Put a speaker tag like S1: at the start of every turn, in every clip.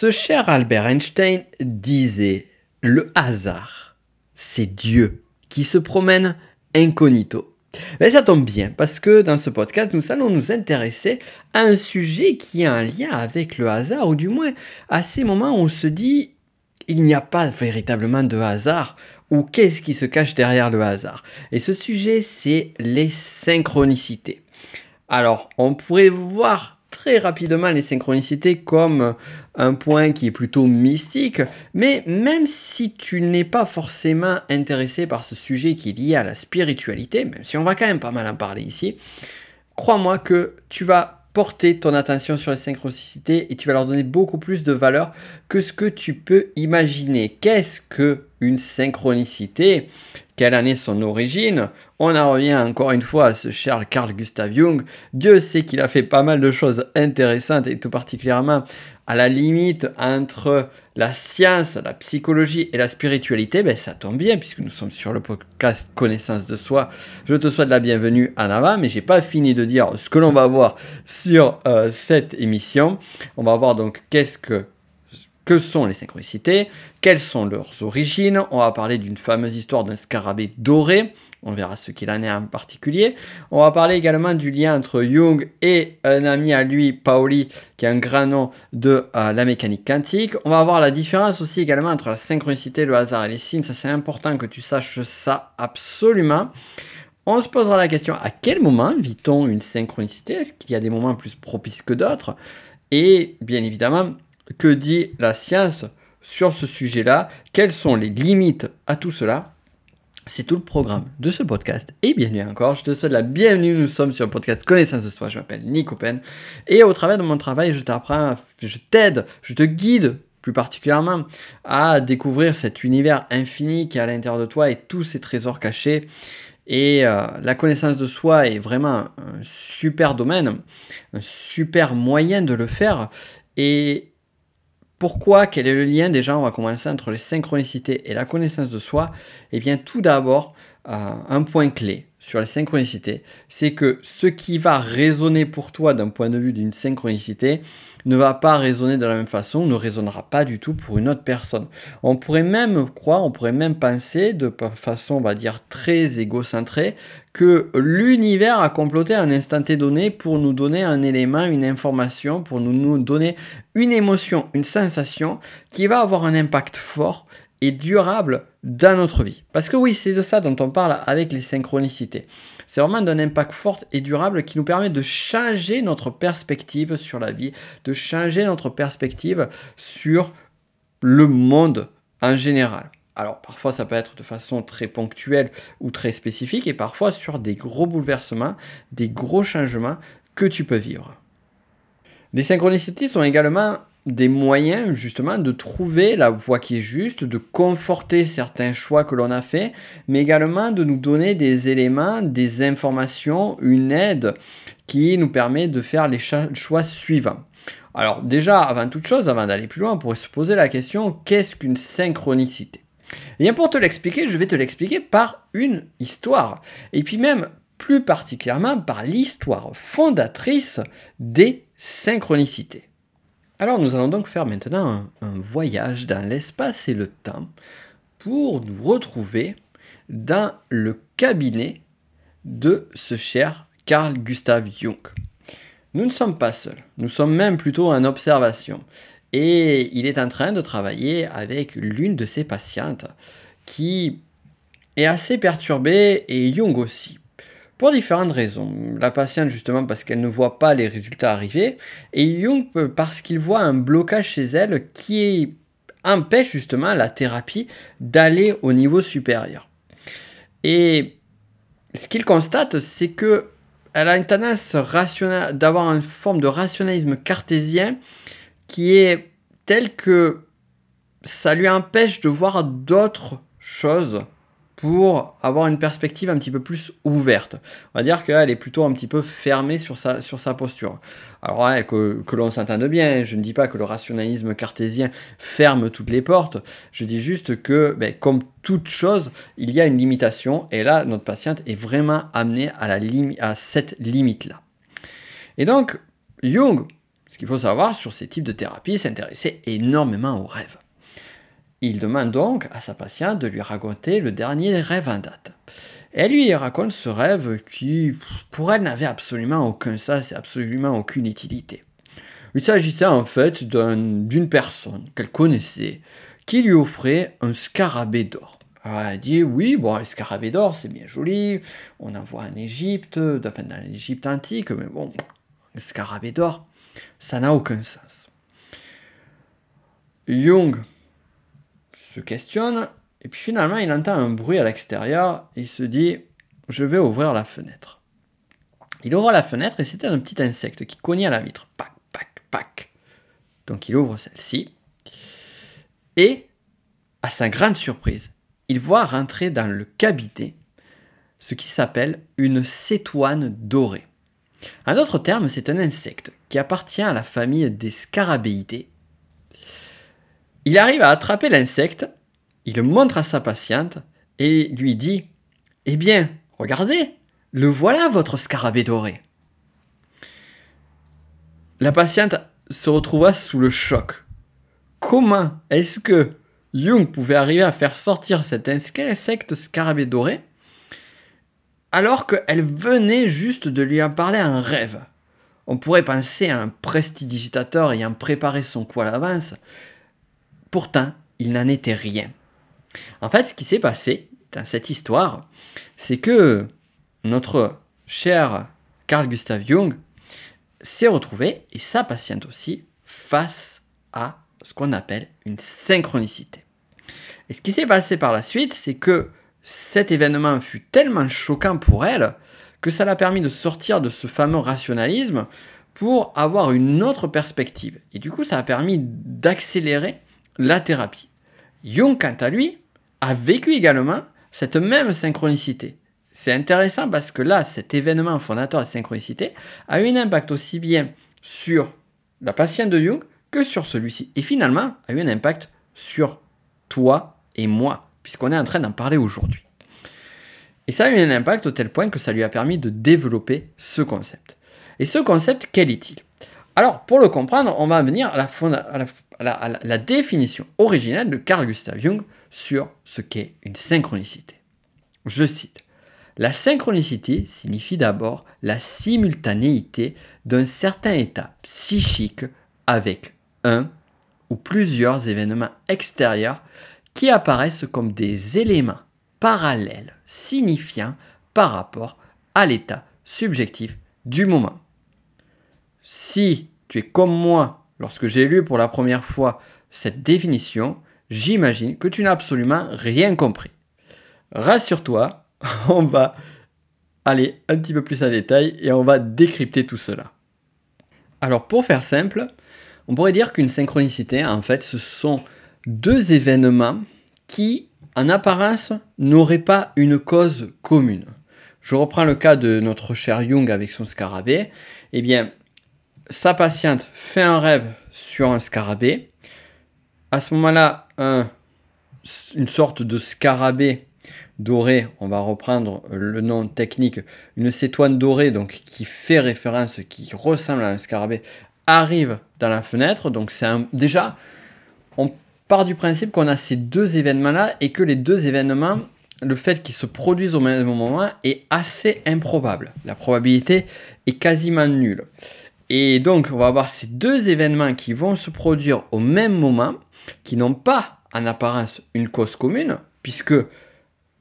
S1: Ce cher Albert Einstein disait Le hasard, c'est Dieu qui se promène incognito. Mais ça tombe bien parce que dans ce podcast, nous allons nous intéresser à un sujet qui a un lien avec le hasard, ou du moins à ces moments où on se dit il n'y a pas véritablement de hasard, ou qu'est-ce qui se cache derrière le hasard? Et ce sujet, c'est les synchronicités. Alors, on pourrait voir très rapidement les synchronicités comme un point qui est plutôt mystique, mais même si tu n'es pas forcément intéressé par ce sujet qui est lié à la spiritualité, même si on va quand même pas mal en parler ici, crois-moi que tu vas porter ton attention sur les synchronicités et tu vas leur donner beaucoup plus de valeur que ce que tu peux imaginer. Qu'est-ce que une synchronicité Quelle en est son origine On en revient encore une fois à ce cher Carl Gustav Jung. Dieu sait qu'il a fait pas mal de choses intéressantes et tout particulièrement à la limite entre la science, la psychologie et la spiritualité, ben ça tombe bien puisque nous sommes sur le podcast Connaissance de soi. Je te souhaite la bienvenue en avant, mais j'ai pas fini de dire ce que l'on va voir sur euh, cette émission. On va voir donc qu'est-ce que que sont les synchronicités, quelles sont leurs origines, on va parler d'une fameuse histoire d'un scarabée doré, on verra ce qu'il en est en particulier. On va parler également du lien entre Jung et un ami à lui, Pauli, qui est un grand nom de euh, la mécanique quantique. On va voir la différence aussi également entre la synchronicité, le hasard et les signes. Ça, c'est important que tu saches ça absolument. On se posera la question à quel moment vit-on une synchronicité? Est-ce qu'il y a des moments plus propices que d'autres? Et bien évidemment, que dit la science sur ce sujet-là? Quelles sont les limites à tout cela? C'est tout le programme de ce podcast. Et bienvenue encore, je te souhaite la bienvenue, nous sommes sur le podcast Connaissance de Soi, je m'appelle Nico Pen. Et au travers de mon travail, je t'apprends, je t'aide, je te guide plus particulièrement à découvrir cet univers infini qui est à l'intérieur de toi et tous ces trésors cachés. Et euh, la connaissance de soi est vraiment un super domaine, un super moyen de le faire. Et pourquoi Quel est le lien Déjà, on va commencer entre les synchronicités et la connaissance de soi. Eh bien, tout d'abord, euh, un point clé sur la synchronicité, c'est que ce qui va résonner pour toi d'un point de vue d'une synchronicité ne va pas résonner de la même façon, ne résonnera pas du tout pour une autre personne. On pourrait même croire, on pourrait même penser de façon, on va dire, très égocentrée, que l'univers a comploté à un instant T donné pour nous donner un élément, une information, pour nous, nous donner une émotion, une sensation qui va avoir un impact fort et durable dans notre vie. Parce que oui, c'est de ça dont on parle avec les synchronicités. C'est vraiment d'un impact fort et durable qui nous permet de changer notre perspective sur la vie, de changer notre perspective sur le monde en général. Alors parfois ça peut être de façon très ponctuelle ou très spécifique et parfois sur des gros bouleversements, des gros changements que tu peux vivre. Les synchronicités sont également des moyens justement de trouver la voie qui est juste, de conforter certains choix que l'on a fait, mais également de nous donner des éléments, des informations, une aide qui nous permet de faire les choix suivants. Alors déjà, avant toute chose, avant d'aller plus loin, on pourrait se poser la question, qu'est-ce qu'une synchronicité? Et bien pour te l'expliquer, je vais te l'expliquer par une histoire. Et puis même plus particulièrement par l'histoire fondatrice des synchronicités. Alors nous allons donc faire maintenant un, voyage dans l'espace et le temps pour nous retrouver dans le cabinet de ce cher Carl Gustav Jung. Nous ne sommes pas seuls, nous sommes même plutôt en observation. Et il est en train de travailler avec l'une de ses patientes qui est assez perturbée et Jung aussi. Pour différentes raisons. La patiente, justement, parce qu'elle ne voit pas les résultats arriver, et Jung, parce qu'il voit un blocage chez elle qui empêche justement la thérapie d'aller au niveau supérieur. Et ce qu'il constate, c'est que elle a une tendance d'avoir une forme de rationalisme cartésien qui est tel que ça lui empêche de voir d'autres choses pour avoir une perspective un petit peu plus ouverte. On va dire qu'elle est plutôt un petit peu fermée sur sa, sur sa posture. Alors que, que l'on s'entende bien, je ne dis pas que le rationalisme cartésien ferme toutes les portes, je dis juste que, ben, comme toute chose, il y a une limitation, et là, notre patiente est vraiment amenée à, la à cette limite-là. Et donc, Jung, Ce qu'il faut savoir sur ces types de thérapies, s'intéresser énormément aux rêves. Il demande donc à sa patiente de lui raconter le dernier rêve en date. Elle lui raconte ce rêve qui, pour elle, n'avait absolument aucun sens et absolument aucune utilité. Il s'agissait en fait d'une personne qu'elle connaissait qui lui offrait un scarabée d'or. elle dit oui, bon, le scarabée d'or c'est bien joli, on en voit en Égypte, enfin dans l'Égypte antique, mais bon, le scarabée d'or, ça n'a aucun sens. Jung questionne, et puis finalement il entend un bruit à l'extérieur, et il se dit, je vais ouvrir la fenêtre. Il ouvre la fenêtre et c'était un petit insecte qui cognait à la vitre. Pac, pac, pac. Donc il ouvre celle-ci. Et, à sa grande surprise, il voit rentrer dans le cabinet ce qui s'appelle une cétoine dorée. En d'autres termes, c'est un insecte qui appartient à la famille des scarabéidés. Il arrive à attraper l'insecte, il le montre à sa patiente et lui dit Eh bien, regardez, le voilà votre scarabée doré. La patiente se retrouva sous le choc. Comment est-ce que Jung pouvait arriver à faire sortir cet insecte scarabée doré alors qu'elle venait juste de lui en parler en rêve? On pourrait penser à un prestidigitateur ayant préparé son coup à l'avance. Pourtant, il n'en était rien. En fait, ce qui s'est passé dans cette histoire, c'est que notre cher Carl Gustav Jung s'est retrouvé, et sa patiente aussi, face à ce qu'on appelle une synchronicité. Et ce qui s'est passé par la suite, c'est que cet événement fut tellement choquant pour elle que ça l'a permis de sortir de ce fameux rationalisme pour avoir une autre perspective. Et du coup, ça a permis d'accélérer la thérapie. Jung, quant à lui, a vécu également cette même synchronicité. C'est intéressant parce que là, cet événement fondateur de synchronicité a eu un impact aussi bien sur la patiente de Jung que sur celui-ci. Et finalement, a eu un impact sur toi et moi, puisqu'on est en train d'en parler aujourd'hui. Et ça a eu un impact au tel point que ça lui a permis de développer ce concept. Et ce concept, quel est-il? Alors, pour le comprendre, on va venir à la, définition originale de Carl Gustav Jung sur ce qu'est une synchronicité. Je cite. La synchronicité signifie d'abord la simultanéité d'un certain état psychique avec un ou plusieurs événements extérieurs qui apparaissent comme des éléments parallèles signifiants par rapport à l'état subjectif du moment. Si tu es comme moi lorsque j'ai lu pour la première fois cette définition, j'imagine que tu n'as absolument rien compris. Rassure-toi, on va aller un petit peu plus en détail et on va décrypter tout cela. Alors pour faire simple, on pourrait dire qu'une synchronicité, en fait, ce sont deux événements qui, en apparence, n'auraient pas une cause commune. Je reprends le cas de notre cher Jung avec son scarabée. Eh bien, sa patiente fait un rêve sur un scarabée. À ce moment-là, une sorte de scarabée doré, on va reprendre le nom technique, une cétoine dorée, donc qui fait référence, qui ressemble à un scarabée, arrive dans la fenêtre. Donc c'est déjà, on part du principe qu'on a ces deux événements-là et que les deux événements, le fait qu'ils se produisent au même moment est assez improbable. La probabilité est quasiment nulle. Et donc, on va avoir ces deux événements qui vont se produire au même moment, qui n'ont pas en apparence une cause commune, puisque,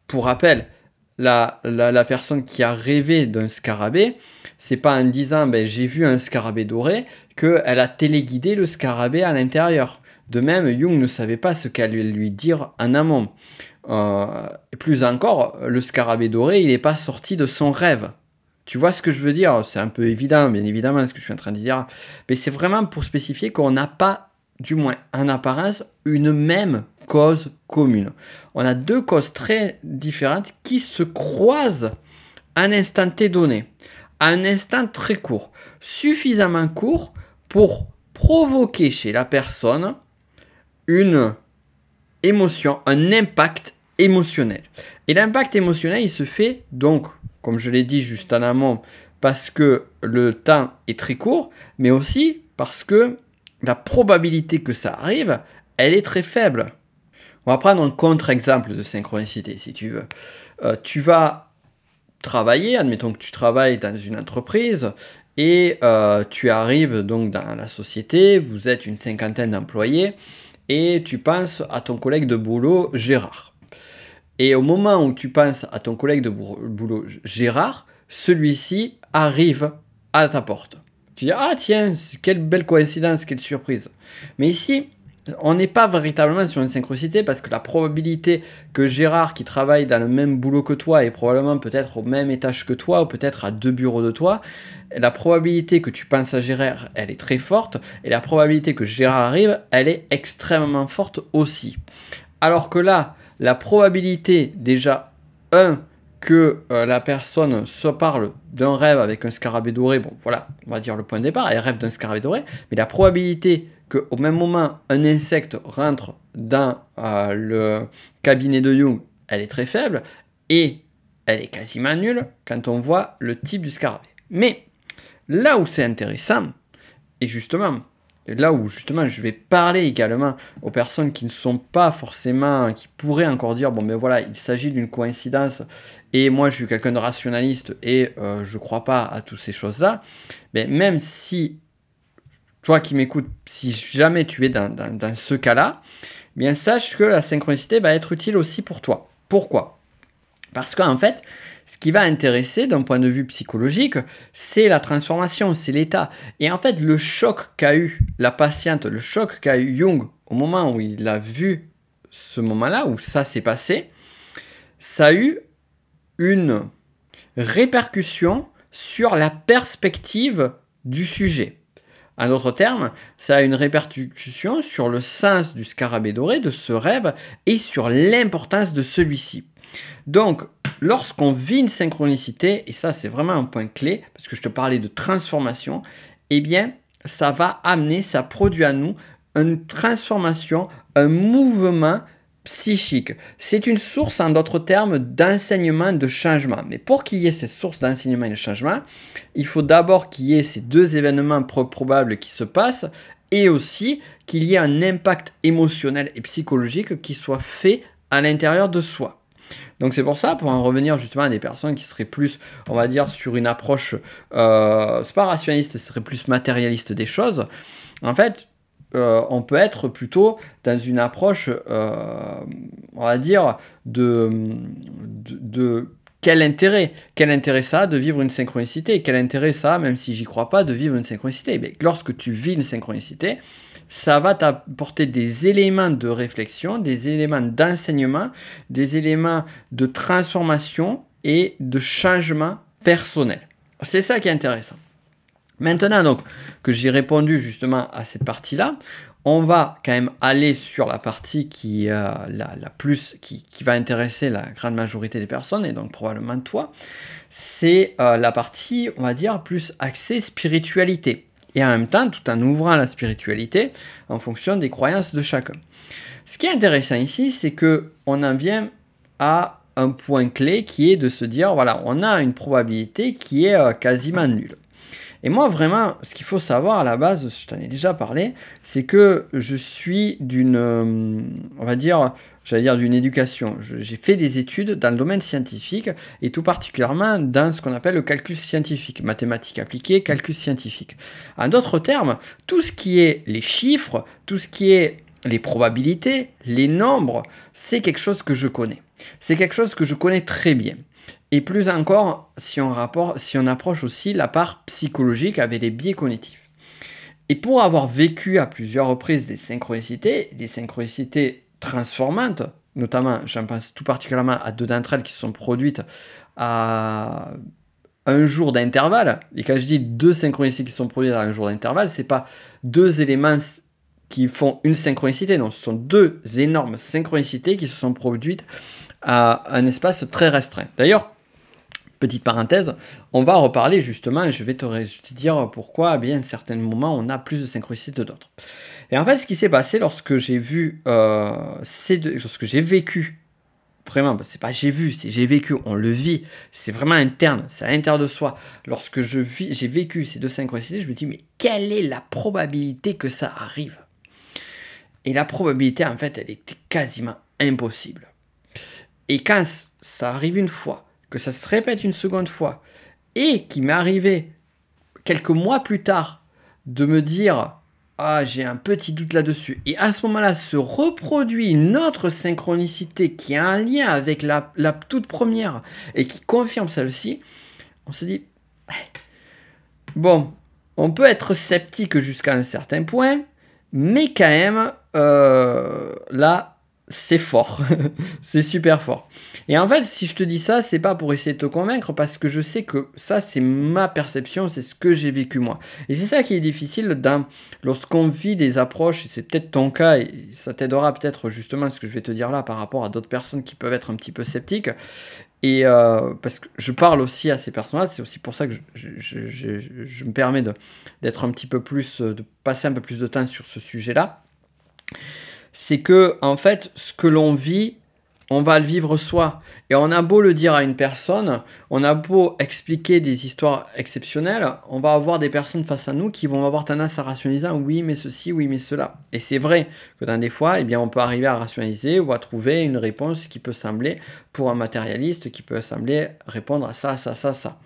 S1: pour rappel, la, la, personne qui a rêvé d'un scarabée, c'est pas en disant ben, j'ai vu un scarabée doré qu'elle a téléguidé le scarabée à l'intérieur. De même, Jung ne savait pas ce qu'elle lui dire en amont. Euh, plus encore, le scarabée doré, il n'est pas sorti de son rêve. Tu vois ce que je veux dire C'est un peu évident, bien évidemment, ce que je suis en train de dire. Mais c'est vraiment pour spécifier qu'on n'a pas, du moins en apparence, une même cause commune. On a deux causes très différentes qui se croisent à un instant T donné, à un instant très court, suffisamment court pour provoquer chez la personne une émotion, un impact émotionnel. Et l'impact émotionnel, il se fait donc, comme je l'ai dit juste en amont, parce que le temps est très court, mais aussi parce que la probabilité que ça arrive, elle est très faible. On va prendre un contre-exemple de synchronicité, si tu veux. Euh, tu vas travailler, admettons que tu travailles dans une entreprise, et euh, tu arrives donc dans la société, vous êtes une cinquantaine d'employés, et tu penses à ton collègue de boulot, Gérard. Et au moment où tu penses à ton collègue de boulot, Gérard, celui-ci arrive à ta porte. Tu dis, ah tiens, quelle belle coïncidence, quelle surprise. Mais ici, on n'est pas véritablement sur une synchronicité parce que la probabilité que Gérard, qui travaille dans le même boulot que toi, est probablement peut-être au même étage que toi, ou peut-être à deux bureaux de toi, la probabilité que tu penses à Gérard, elle est très forte, et la probabilité que Gérard arrive, elle est extrêmement forte aussi. Alors que là, la probabilité, déjà, un, que euh, la personne se parle d'un rêve avec un scarabée doré, bon voilà, on va dire le point de départ, elle rêve d'un scarabée doré, mais la probabilité qu'au même moment un insecte rentre dans euh, le cabinet de Jung, elle est très faible, et elle est quasiment nulle quand on voit le type du scarabée. Mais là où c'est intéressant, et justement, là où justement je vais parler également aux personnes qui ne sont pas forcément, qui pourraient encore dire, bon mais voilà, il s'agit d'une coïncidence, et moi je suis quelqu'un de rationaliste et euh, je ne crois pas à toutes ces choses-là, mais même si, toi qui m'écoutes, si jamais tu es dans, dans ce cas-là, bien sache que la synchronicité va être utile aussi pour toi. Pourquoi? Parce qu'en fait, ce qui va intéresser d'un point de vue psychologique, c'est la transformation, c'est l'état. Et en fait, le choc qu'a eu la patiente, le choc qu'a eu Jung au moment où il a vu ce moment-là, où ça s'est passé, ça a eu une répercussion sur la perspective du sujet. En d'autres termes, ça a une répercussion sur le sens du scarabée doré, de ce rêve, et sur l'importance de celui-ci. Donc, lorsqu'on vit une synchronicité, et ça c'est vraiment un point clé, parce que je te parlais de transformation, eh bien, ça va amener, ça produit à nous une transformation, un mouvement psychique. C'est une source, en d'autres termes, d'enseignement, de changement. Mais pour qu'il y ait cette source d'enseignement et de changement, il faut d'abord qu'il y ait ces deux événements probables qui se passent et aussi qu'il y ait un impact émotionnel et psychologique qui soit fait à l'intérieur de soi. Donc c'est pour ça, pour en revenir justement à des personnes qui seraient plus, on va dire, sur une approche, euh, c'est pas rationaliste, ce serait plus matérialiste des choses, en fait, euh, on peut être plutôt dans une approche, euh, on va dire, de, de, quel intérêt Quel intérêt ça de vivre une synchronicité? Quel intérêt ça même si j'y crois pas, de vivre une synchronicité? Mais Lorsque tu vis une synchronicité, ça va t'apporter des éléments de réflexion, des éléments d'enseignement, des éléments de transformation et de changement personnel. C'est ça qui est intéressant. Maintenant donc que j'ai répondu justement à cette partie-là, on va quand même aller sur la partie qui, euh, la, plus, qui, va intéresser la grande majorité des personnes, et donc probablement toi, c'est euh, la partie, on va dire, plus axée spiritualité et en même temps tout en ouvrant la spiritualité en fonction des croyances de chacun. Ce qui est intéressant ici, c'est que on en vient à un point clé qui est de se dire voilà, on a une probabilité qui est euh, quasiment nulle. Et moi, vraiment, ce qu'il faut savoir à la base, je t'en ai déjà parlé, c'est que je suis d'une, euh, on va dire, j'allais dire d'une éducation. J'ai fait des études dans le domaine scientifique et tout particulièrement dans ce qu'on appelle le calcul scientifique, mathématiques appliquées, calcul scientifique. En d'autres termes, tout ce qui est les chiffres, tout ce qui est les probabilités, les nombres, c'est quelque chose que je connais. C'est quelque chose que je connais très bien. Et plus encore, si on, si on approche aussi la part psychologique avec les biais cognitifs. Et pour avoir vécu à plusieurs reprises des synchronicités, des synchronicités transformantes, notamment, j'en pense tout particulièrement à deux d'entre elles qui sont produites à un jour d'intervalle. Et quand je dis deux synchronicités qui sont produites à un jour d'intervalle, c'est pas deux éléments qui font une synchronicité, non, ce sont deux énormes synchronicités qui se sont produites à un espace très restreint. D'ailleurs, Petite parenthèse, on va reparler justement, je vais te dire pourquoi, bien, certains moments, on a plus de synchronicité que d'autres. Et en fait, ce qui s'est passé lorsque j'ai vu, euh, ces lorsque j'ai vécu vraiment, c'est pas j'ai vu, c'est j'ai vécu, on le vit, c'est vraiment interne, c'est à l'intérieur de soi. Lorsque je vis, j'ai vécu ces deux synchronicités, je me dis, mais quelle est la probabilité que ça arrive? Et la probabilité, en fait, elle était quasiment impossible. Et quand ça arrive une fois, que ça se répète une seconde fois, et qu'il m'est arrivé quelques mois plus tard de me dire ah, j'ai un petit doute là-dessus. Et à ce moment-là, se reproduit une autre synchronicité qui a un lien avec la, toute première et qui confirme celle-ci. On se dit, bon, on peut être sceptique jusqu'à un certain point, mais quand même, euh, là, c'est fort. c'est super fort. Et en fait, si je te dis ça, c'est pas pour essayer de te convaincre, parce que je sais que ça, c'est ma perception, c'est ce que j'ai vécu moi. Et c'est ça qui est difficile lorsqu'on vit des approches, et c'est peut-être ton cas, et ça t'aidera peut-être justement ce que je vais te dire là par rapport à d'autres personnes qui peuvent être un petit peu sceptiques. Et euh, parce que je parle aussi à ces personnes-là, c'est aussi pour ça que je, je me permets d'être un petit peu plus, de passer un peu plus de temps sur ce sujet-là c'est que en fait, ce que l'on vit, on va le vivre soi. Et on a beau le dire à une personne, on a beau expliquer des histoires exceptionnelles, on va avoir des personnes face à nous qui vont avoir tendance à rationaliser oui mais ceci, oui mais cela. Et c'est vrai que dans des fois, eh bien, on peut arriver à rationaliser ou à trouver une réponse qui peut sembler, pour un matérialiste, qui peut sembler répondre à ça, ça, ça, ça.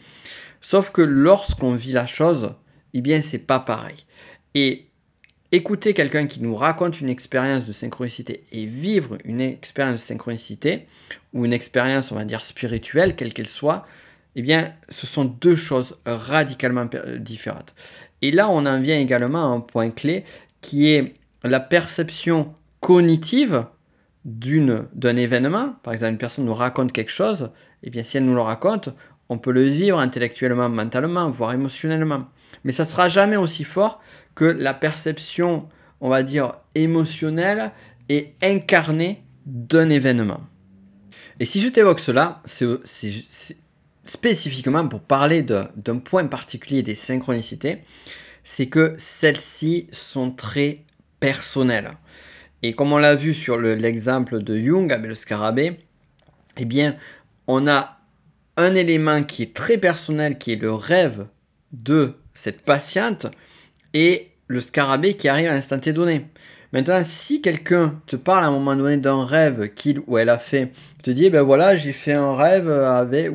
S1: Sauf que lorsqu'on vit la chose, eh bien c'est pas pareil. Et écouter quelqu'un qui nous raconte une expérience de synchronicité et vivre une expérience de synchronicité, ou une expérience, on va dire, spirituelle, quelle qu'elle soit, eh bien, ce sont deux choses radicalement différentes. Et là, on en vient également à un point clé qui est la perception cognitive d'un événement. Par exemple, une personne nous raconte quelque chose, et eh bien, si elle nous le raconte, on peut le vivre intellectuellement, mentalement, voire émotionnellement. Mais ça sera jamais aussi fort que la perception, on va dire, émotionnelle et incarnée d'un événement. Et si je t'évoque cela, c'est spécifiquement pour parler d'un point particulier des synchronicités, c'est que celles-ci sont très personnelles. Et comme on l'a vu sur l'exemple de Jung avec le scarabée, eh bien, on a un élément qui est très personnel, qui est le rêve de cette patiente, et le scarabée qui arrive à l'instant donné. Maintenant, si quelqu'un te parle à un moment donné d'un rêve qu'il ou elle a fait, te dit, ben voilà, j'ai fait un rêve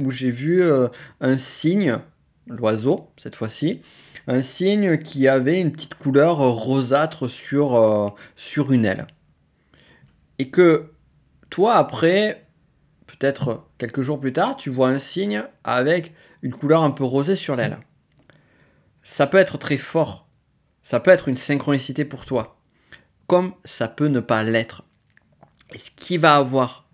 S1: où j'ai vu euh, un signe, l'oiseau cette fois-ci, un signe qui avait une petite couleur rosâtre sur, euh, sur une aile. Et que toi, après, peut-être quelques jours plus tard, tu vois un signe avec une couleur un peu rosée sur l'aile. Ça peut être très fort ça peut être une synchronicité pour toi, comme ça peut ne pas l'être. Ce qui va avoir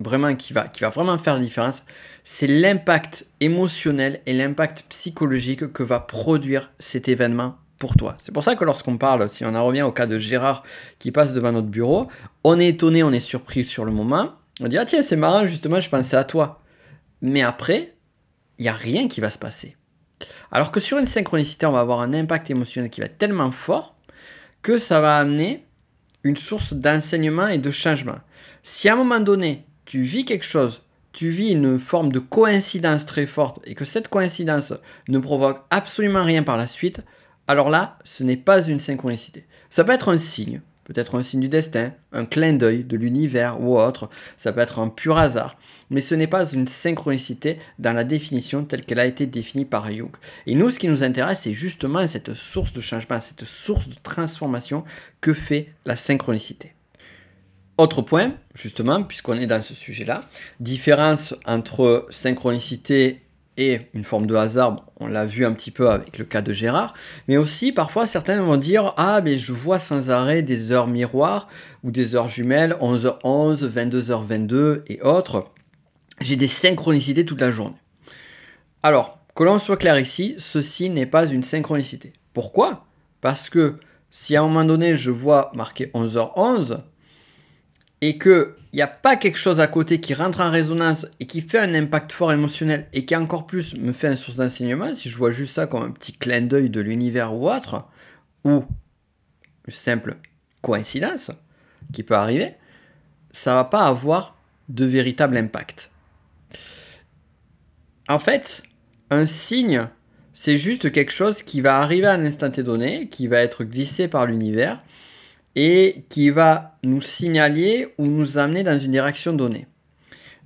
S1: vraiment qui va, qui va vraiment faire la différence, c'est l'impact émotionnel et l'impact psychologique que va produire cet événement pour toi. C'est pour ça que lorsqu'on parle, si on en revient au cas de Gérard qui passe devant notre bureau, on est étonné, on est surpris sur le moment. On dit ah tiens c'est marrant justement je pensais à toi. Mais après, il n'y a rien qui va se passer. Alors que sur une synchronicité, on va avoir un impact émotionnel qui va être tellement fort que ça va amener une source d'enseignement et de changement. Si à un moment donné, tu vis quelque chose, tu vis une forme de coïncidence très forte et que cette coïncidence ne provoque absolument rien par la suite, alors là, ce n'est pas une synchronicité. Ça peut être un signe, peut-être un signe du destin, un clin d'œil de l'univers ou autre, ça peut être un pur hasard, mais ce n'est pas une synchronicité dans la définition telle qu'elle a été définie par Jung. Et nous, ce qui nous intéresse, c'est justement cette source de changement, cette source de transformation que fait la synchronicité. Autre point, justement, puisqu'on est dans ce sujet-là, différence entre synchronicité et une forme de hasard, on l'a vu un petit peu avec le cas de Gérard, mais aussi parfois certains vont dire Ah, mais je vois sans arrêt des heures miroirs ou des heures jumelles, 11h11, 22h22 et autres. J'ai des synchronicités toute la journée. Alors, que l'on soit clair ici, ceci n'est pas une synchronicité. Pourquoi? Parce que si à un moment donné je vois marqué 11h11 et que il n'y a pas quelque chose à côté qui rentre en résonance et qui fait un impact fort émotionnel et qui encore plus me fait une source d'enseignement, si je vois juste ça comme un petit clin d'œil de l'univers ou autre, ou une simple coïncidence qui peut arriver, ça va pas avoir de véritable impact. En fait, un signe, c'est juste quelque chose qui va arriver à un instant donné, qui va être glissé par l'univers et qui va nous signaler ou nous amener dans une direction donnée.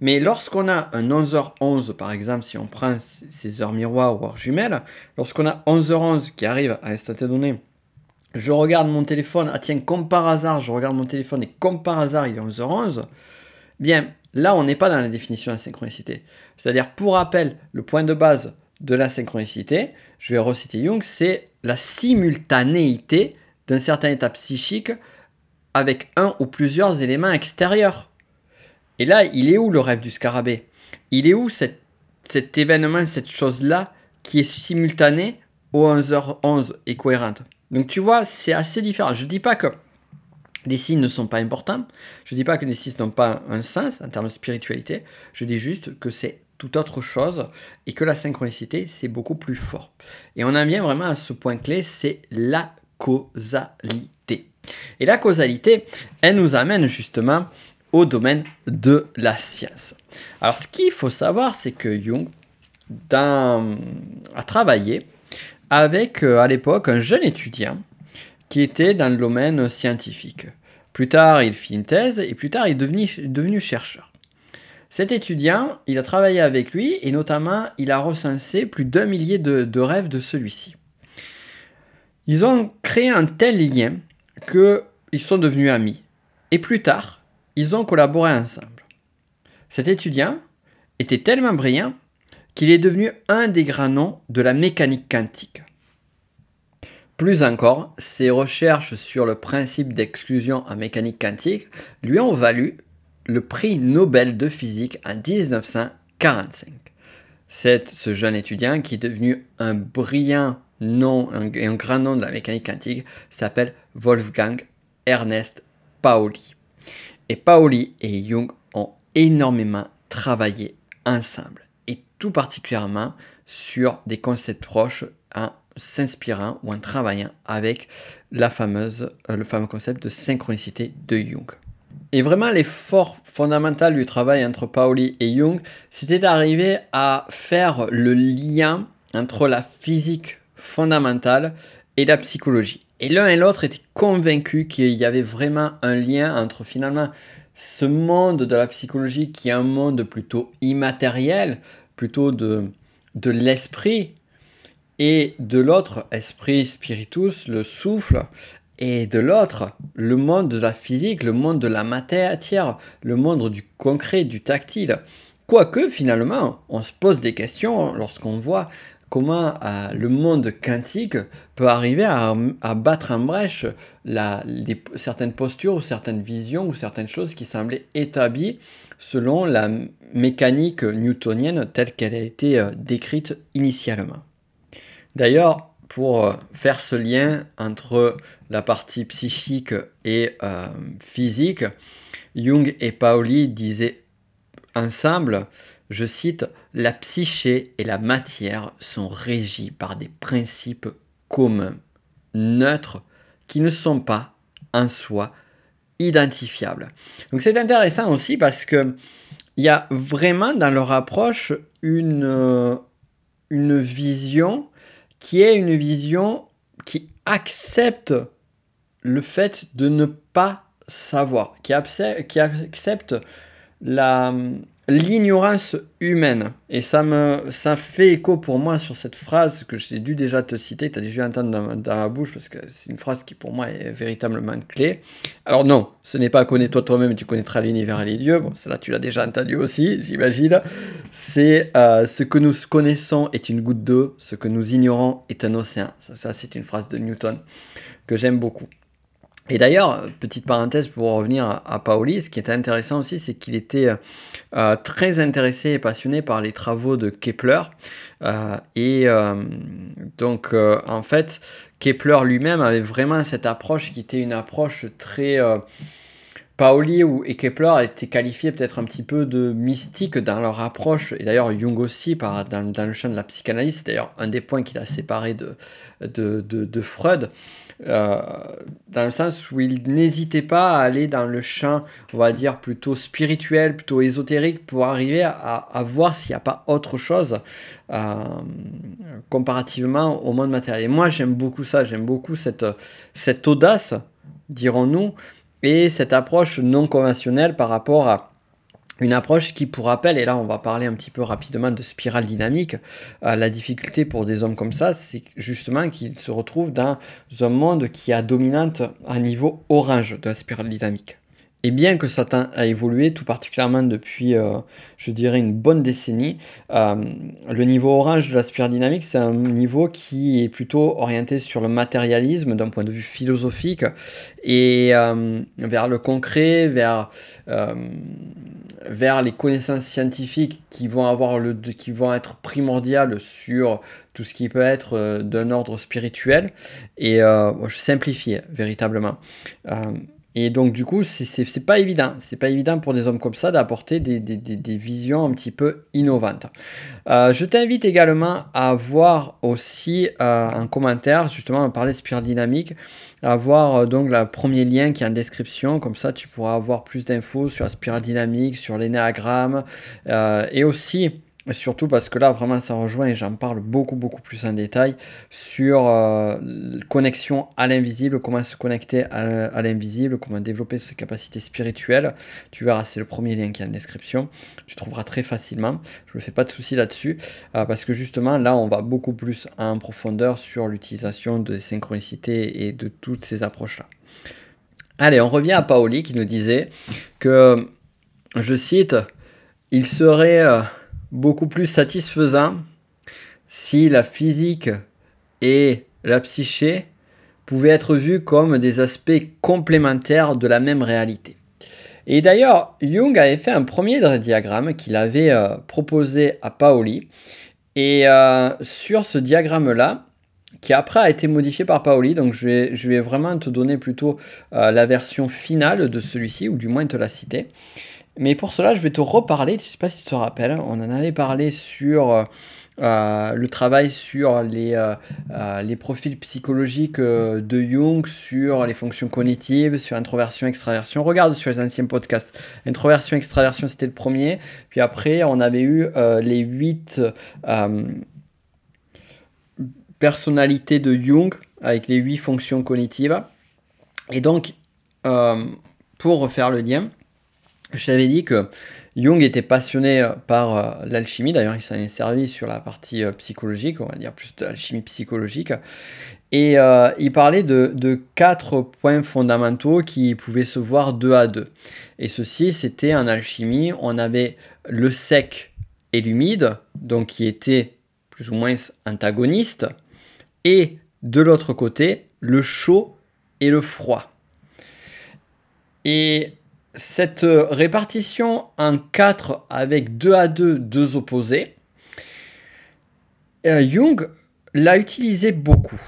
S1: Mais lorsqu'on a un 11h11, par exemple, si on prend ces heures miroirs ou heures jumelles, lorsqu'on a 11h11 qui arrive à un instant donné, je regarde mon téléphone, ah tiens, comme par hasard, je regarde mon téléphone et comme par hasard, il est 11h11, bien, là, on n'est pas dans la définition de la synchronicité. C'est-à-dire, pour rappel, le point de base de la synchronicité, je vais reciter Jung, c'est la simultanéité d'un certain état psychique avec un ou plusieurs éléments extérieurs. Et là, il est où le rêve du scarabée? Il est où cet événement, cette chose-là qui est simultanée au 11h11 et cohérente? Donc tu vois, c'est assez différent. Je ne dis pas que les signes ne sont pas importants, je ne dis pas que les signes n'ont pas un sens en termes de spiritualité, je dis juste que c'est tout autre chose et que la synchronicité, c'est beaucoup plus fort. Et on en vient vraiment à ce point clé, c'est la causalité. Et la causalité, elle nous amène justement au domaine de la science. Alors ce qu'il faut savoir, c'est que Jung a travaillé avec euh, à l'époque un jeune étudiant qui était dans le domaine scientifique. Plus tard, il fit une thèse et plus tard, il est devenu, devenu chercheur. Cet étudiant, il a travaillé avec lui et notamment, il a recensé plus d'un millier de rêves de celui-ci. Ils ont créé un tel lien qu'ils sont devenus amis. Et plus tard, ils ont collaboré ensemble. Cet étudiant était tellement brillant qu'il est devenu un des grands noms de la mécanique quantique. Plus encore, ses recherches sur le principe d'exclusion en mécanique quantique lui ont valu le prix Nobel de physique en 1945. C'est ce jeune étudiant qui est devenu un brillant nom, un, un grand nom de la mécanique quantique, s'appelle Wolfgang Ernest Pauli. Et Pauli et Jung ont énormément travaillé ensemble, et tout particulièrement sur des concepts proches en s'inspirant ou en travaillant avec la fameuse, euh, le fameux concept de synchronicité de Jung. Et vraiment, l'effort fondamental du travail entre Pauli et Jung, c'était d'arriver à faire le lien entre la physique fondamentale et la psychologie. Et l'un et l'autre étaient convaincus qu'il y avait vraiment un lien entre finalement ce monde de la psychologie qui est un monde plutôt immatériel, plutôt de, de l'esprit, et de l'autre, esprit spiritus, le souffle, et de l'autre, le monde de la physique, le monde de la matière, le monde du concret, du tactile. Quoique finalement, on se pose des questions lorsqu'on voit comment euh, le monde quantique peut arriver à, battre en brèche certaines postures ou certaines visions ou certaines choses qui semblaient établies selon la mécanique newtonienne telle qu'elle a été euh, décrite initialement. D'ailleurs, pour euh, faire ce lien entre la partie psychique et physique, Jung et Pauli disaient ensemble je cite, La psyché et la matière sont régies par des principes communs, neutres, qui ne sont pas en soi identifiables. Donc c'est intéressant aussi parce que il y a vraiment dans leur approche une, une vision qui est une vision qui accepte le fait de ne pas savoir, qui accepte la, l'ignorance humaine. Et ça me ça fait écho pour moi sur cette phrase que j'ai dû déjà te citer, tu as déjà entendu dans, dans, ma bouche, parce que c'est une phrase qui pour moi est véritablement clé. Alors non, ce n'est pas connais-toi toi-même, tu connaîtras l'univers et les dieux. Bon, cela tu l'as déjà entendu aussi, j'imagine. C'est euh, ce que nous connaissons est une goutte d'eau, ce que nous ignorons est un océan. Ça c'est une phrase de Newton que j'aime beaucoup. Et d'ailleurs, petite parenthèse pour revenir à, Paoli, ce qui est intéressant aussi, c'est qu'il était euh, très intéressé et passionné par les travaux de Kepler. Euh, et euh, donc, en fait, Kepler lui-même avait vraiment cette approche qui était une approche très... Paoli et Kepler étaient qualifiés peut-être un petit peu de mystiques dans leur approche, et d'ailleurs Jung aussi dans, le champ de la psychanalyse, c'est d'ailleurs un des points qu'il a séparé de Freud. Euh, dans le sens où il n'hésitait pas à aller dans le champ, on va dire, plutôt spirituel, plutôt ésotérique, pour arriver à, voir s'il n'y a pas autre chose euh, comparativement au monde matériel. moi, j'aime beaucoup ça, j'aime beaucoup cette, cette audace, dirons-nous, et cette approche non conventionnelle par rapport à une approche qui, pour rappel, et là on va parler un petit peu rapidement de spirale dynamique, euh, la difficulté pour des hommes comme ça, c'est justement qu'ils se retrouvent dans un monde qui a dominante un niveau orange de la spirale dynamique. Et bien que ça a évolué, tout particulièrement depuis, euh, je dirais, une bonne décennie, euh, le niveau orange de la spirale dynamique, c'est un niveau qui est plutôt orienté sur le matérialisme d'un point de vue philosophique et vers le concret, vers vers les connaissances scientifiques qui vont, avoir le, qui vont être primordiales sur tout ce qui peut être euh, d'un ordre spirituel. Et euh, je simplifie véritablement. Euh, et donc du coup, c'est pas évident. C'est pas évident pour des hommes comme ça d'apporter des, visions un petit peu innovantes. Euh, je t'invite également à voir aussi euh, un commentaire, justement, on parlait de spirale dynamique, à voir euh, donc le premier lien qui est en description. Comme ça, tu pourras avoir plus d'infos sur la spirale dynamique, sur l'énéagramme et aussi Surtout parce que là, vraiment, ça rejoint et j'en parle beaucoup, beaucoup plus en détail sur euh, connexion à l'invisible, comment se connecter à, l'invisible, comment développer ses capacités spirituelles. Tu verras, c'est le premier lien qui est en description. Tu trouveras très facilement. Je ne me fais pas de soucis là-dessus euh, parce que justement, là, on va beaucoup plus en profondeur sur l'utilisation de synchronicité et de toutes ces approches-là. Allez, on revient à Paoli qui nous disait que, je cite, il serait. Euh, beaucoup plus satisfaisant si la physique et la psyché pouvaient être vus comme des aspects complémentaires de la même réalité. Et d'ailleurs, Jung avait fait un premier diagramme qu'il avait euh, proposé à Paoli. Et euh, sur ce diagramme-là, qui après a été modifié par Paoli, donc je vais, je vais vraiment te donner plutôt euh, la version finale de celui-ci, ou du moins te la citer. Mais pour cela, je vais te reparler, je ne sais pas si tu te rappelles, on en avait parlé sur euh, euh, le travail sur les, euh, les profils psychologiques de Jung, sur les fonctions cognitives, sur introversion, extraversion. Regarde sur les anciens podcasts. Introversion, extraversion, c'était le premier. Puis après, on avait eu les huit personnalités de Jung avec les huit fonctions cognitives. Et donc, pour refaire le lien, je t'avais dit que Jung était passionné euh, par euh, l'alchimie, d'ailleurs il s'en est servi sur la partie euh, psychologique, on va dire plus de l'alchimie psychologique, et il parlait de, quatre points fondamentaux qui pouvaient se voir deux à deux. Et ceci, c'était en alchimie, on avait le sec et l'humide, donc qui étaient plus ou moins antagonistes, et de l'autre côté, le chaud et le froid. Et cette euh, répartition en 4 avec 2 à 2, deux opposés, euh, Jung l'a utilisé beaucoup.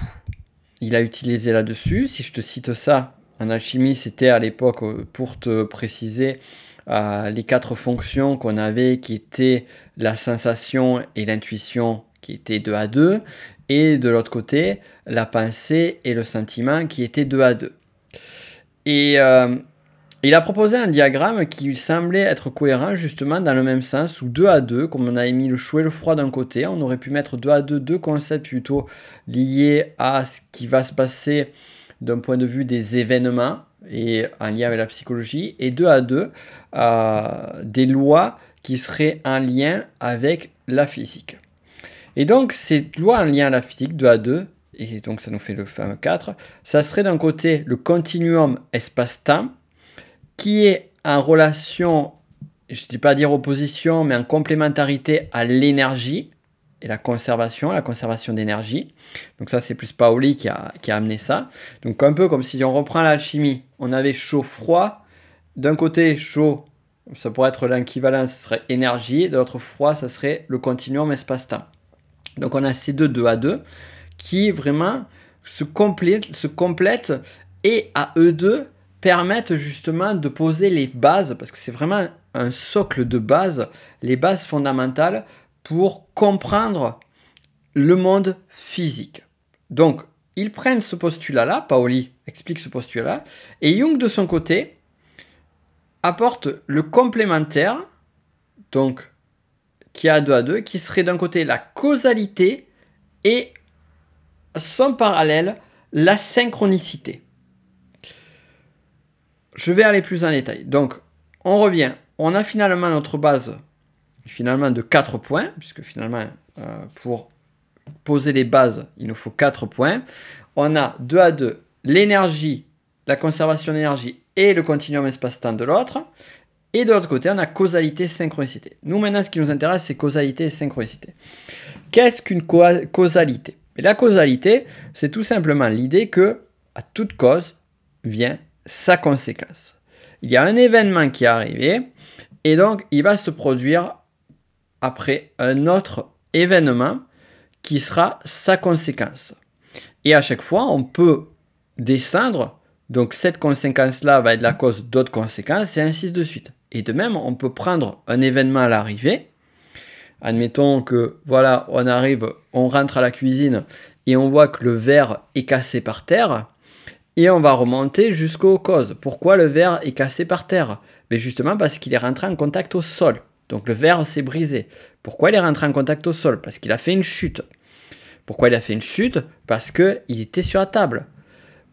S1: Il a utilisé là-dessus, si je te cite ça, en alchimie, c'était à l'époque, euh, pour te préciser, les quatre fonctions qu'on avait qui étaient la sensation et l'intuition qui étaient 2 à 2, et de l'autre côté, la pensée et le sentiment qui étaient 2 à 2. Et il a proposé un diagramme qui semblait être cohérent justement dans le même sens, où 2 à 2, comme on avait mis le chaud et le froid d'un côté, on aurait pu mettre 2 à 2 deux concepts plutôt liés à ce qui va se passer d'un point de vue des événements et en lien avec la psychologie, et 2 à 2 euh, des lois qui seraient en lien avec la physique. Et donc, ces lois en lien à la physique, 2 à 2, et donc ça nous fait le fameux 4, ça serait d'un côté le continuum espace-temps, qui est en relation, je ne dis pas dire opposition, mais en complémentarité à l'énergie et la conservation, la conservation d'énergie. Donc ça, c'est plus Paoli qui a, amené ça. Donc un peu comme si on reprend l'alchimie, on avait chaud-froid. D'un côté, chaud, ça pourrait être l'équivalent, ce serait énergie. De l'autre, froid, ça serait le continuum espace-temps. Donc on a ces deux 2 à 2 qui vraiment se complètent, se complètent et à eux deux permettent justement de poser les bases, parce que c'est vraiment un socle de base, les bases fondamentales pour comprendre le monde physique. Donc, ils prennent ce postulat-là, Paoli explique ce postulat-là, et Jung de son côté apporte le complémentaire, donc qui a 2 à 2, qui serait d'un côté la causalité et son parallèle, la synchronicité. Je vais aller plus en détail. Donc, on revient. On a finalement notre base finalement de 4 points, puisque finalement, euh, pour poser les bases, il nous faut 4 points. On a 2 à 2 l'énergie, la conservation d'énergie et le continuum espace-temps de l'autre. Et de l'autre côté, on a causalité, synchronicité. Nous, maintenant, ce qui nous intéresse, c'est causalité et synchronicité. Qu'est-ce qu'une causalité? La causalité, c'est tout simplement l'idée que, à toute cause, vient sa conséquence. Il y a un événement qui est arrivé, et donc il va se produire après un autre événement qui sera sa conséquence. Et à chaque fois, on peut descendre, donc cette conséquence-là va être la cause d'autres conséquences, et ainsi de suite. Et de même, on peut prendre un événement à l'arrivée. Admettons que, voilà, on arrive, on rentre à la cuisine et on voit que le verre est cassé par terre. Et on va remonter jusqu'aux causes. Pourquoi le verre est cassé par terre? Mais justement parce qu'il est rentré en contact au sol. Donc le verre s'est brisé. Pourquoi il est rentré en contact au sol? Parce qu'il a fait une chute. Pourquoi il a fait une chute? Parce qu'il était sur la table.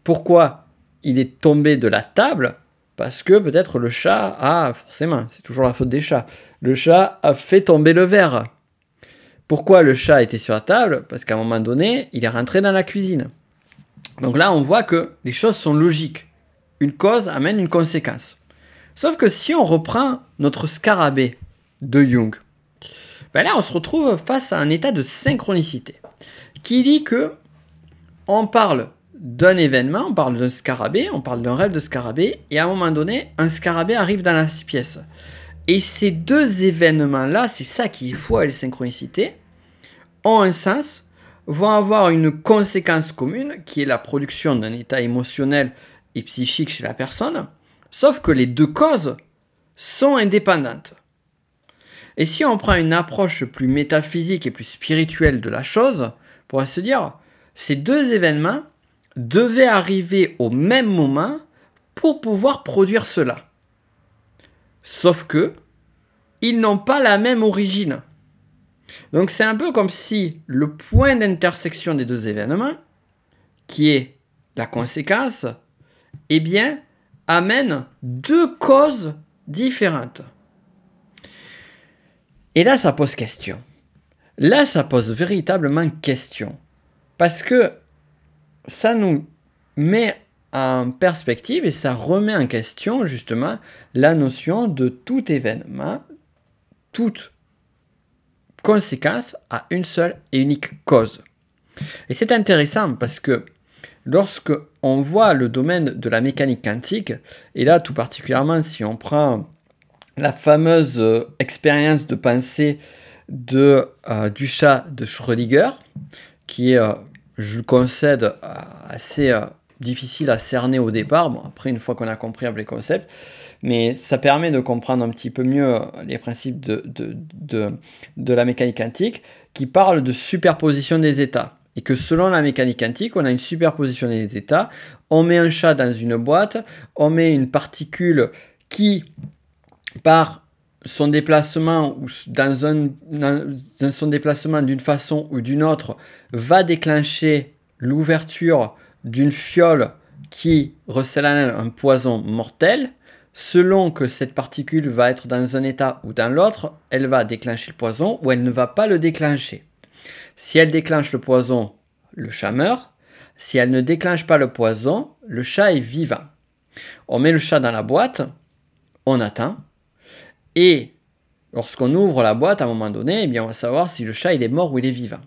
S1: Pourquoi il est tombé de la table? Parce que peut-être le chat a, forcément, c'est toujours la faute des chats, le chat a fait tomber le verre. Pourquoi le chat était sur la table? Parce qu'à un moment donné, il est rentré dans la cuisine. Donc là, on voit que les choses sont logiques. Une cause amène une conséquence. Sauf que si on reprend notre scarabée de Jung, ben là, on se retrouve face à un état de synchronicité qui dit que on parle d'un événement, on parle d'un scarabée, on parle d'un rêve de scarabée, et à un moment donné, un scarabée arrive dans la pièce. Et ces deux événements-là, c'est ça qui est fou avec les synchronicités, ont un sens, vont avoir une conséquence commune, qui est la production d'un état émotionnel et psychique chez la personne, sauf que les deux causes sont indépendantes. Et si on prend une approche plus métaphysique et plus spirituelle de la chose, pourrait se dire, ces deux événements devaient arriver au même moment pour pouvoir produire cela. Sauf que, ils n'ont pas la même origine. Donc c'est un peu comme si le point d'intersection des deux événements, qui est la conséquence, eh bien, amène deux causes différentes. Et là, ça pose question. Là, ça pose véritablement question. Parce que ça nous met en perspective et ça remet en question justement la notion de tout événement, toute conséquence à une seule et unique cause. Et c'est intéressant parce que lorsque on voit le domaine de la mécanique quantique, et là tout particulièrement si on prend la fameuse euh, expérience de pensée de, euh, du chat de Schrödinger, qui est, euh, je le concède, assez difficile à cerner au départ. Après, une fois qu'on a compris les concepts, mais ça permet de comprendre un petit peu mieux les principes de, de la mécanique quantique, qui parle de superposition des états et que selon la mécanique quantique, on a une superposition des états. On met un chat dans une boîte, on met une particule qui, par son déplacement ou dans, un, son déplacement d'une façon ou d'une autre va déclencher l'ouverture d'une fiole qui recèle un poison mortel, selon que cette particule va être dans un état ou dans l'autre, elle va déclencher le poison ou elle ne va pas le déclencher. Si elle déclenche le poison, le chat meurt. Si elle ne déclenche pas le poison, le chat est vivant. On met le chat dans la boîte, on attend, et lorsqu'on ouvre la boîte, à un moment donné, eh bien, on va savoir si le chat est mort ou il est vivant.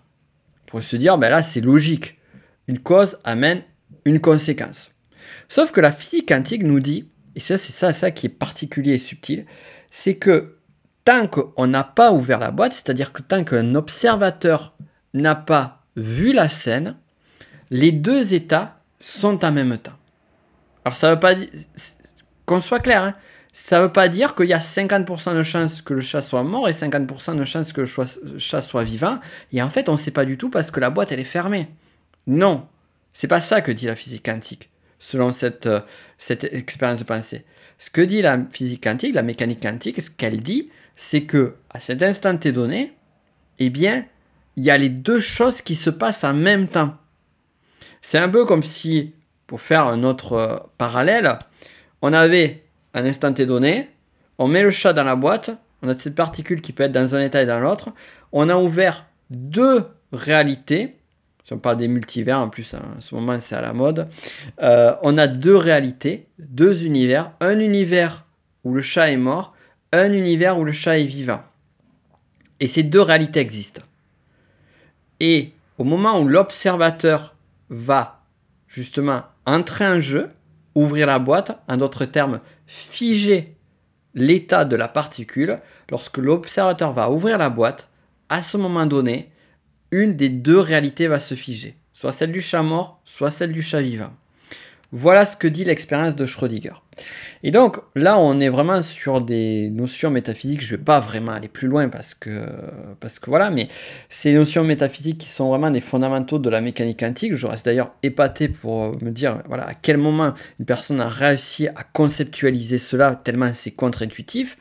S1: Pour se dire, ben là, c'est logique. Une cause amène une conséquence. Sauf que la physique quantique nous dit, et ça, c'est ça, qui est particulier et subtil, c'est que tant qu'on n'a pas ouvert la boîte, c'est-à-dire que tant qu'un observateur n'a pas vu la scène, les deux états sont en même temps. Alors ça veut pas dire qu'on soit clair, hein, ça ne veut pas dire qu'il y a 50% de chances que le chat soit mort et 50% de chances que le chat soit vivant. Et en fait, on ne sait pas du tout parce que la boîte, elle est fermée. Non. C'est pas ça que dit la physique quantique, selon cette, euh, cette expérience de pensée. Ce que dit la physique quantique, la mécanique quantique, ce qu'elle dit, c'est que à cet instant T donné, eh bien, il y a les deux choses qui se passent en même temps. C'est un peu comme si, pour faire un autre euh, parallèle, on avait un instant T donné, on met le chat dans la boîte, on a cette particule qui peut être dans un état et dans l'autre, on a ouvert deux réalités, si on parle des multivers en plus, hein, en ce moment c'est à la mode, euh, on a deux réalités, deux univers, un univers où le chat est mort, un univers où le chat est vivant. Et ces deux réalités existent. Et au moment où l'observateur va justement entrer en jeu, ouvrir la boîte, en d'autres termes, figer l'état de la particule, lorsque l'observateur va ouvrir la boîte, à ce moment donné, une des deux réalités va se figer, soit celle du chat mort, soit celle du chat vivant. Voilà ce que dit l'expérience de Schrödinger. Et donc là, on est vraiment sur des notions métaphysiques. Je ne vais pas vraiment aller plus loin parce que, voilà, mais ces notions métaphysiques qui sont vraiment des fondamentaux de la mécanique quantique. Je reste d'ailleurs épaté pour me dire voilà, à quel moment une personne a réussi à conceptualiser cela tellement c'est contre-intuitif.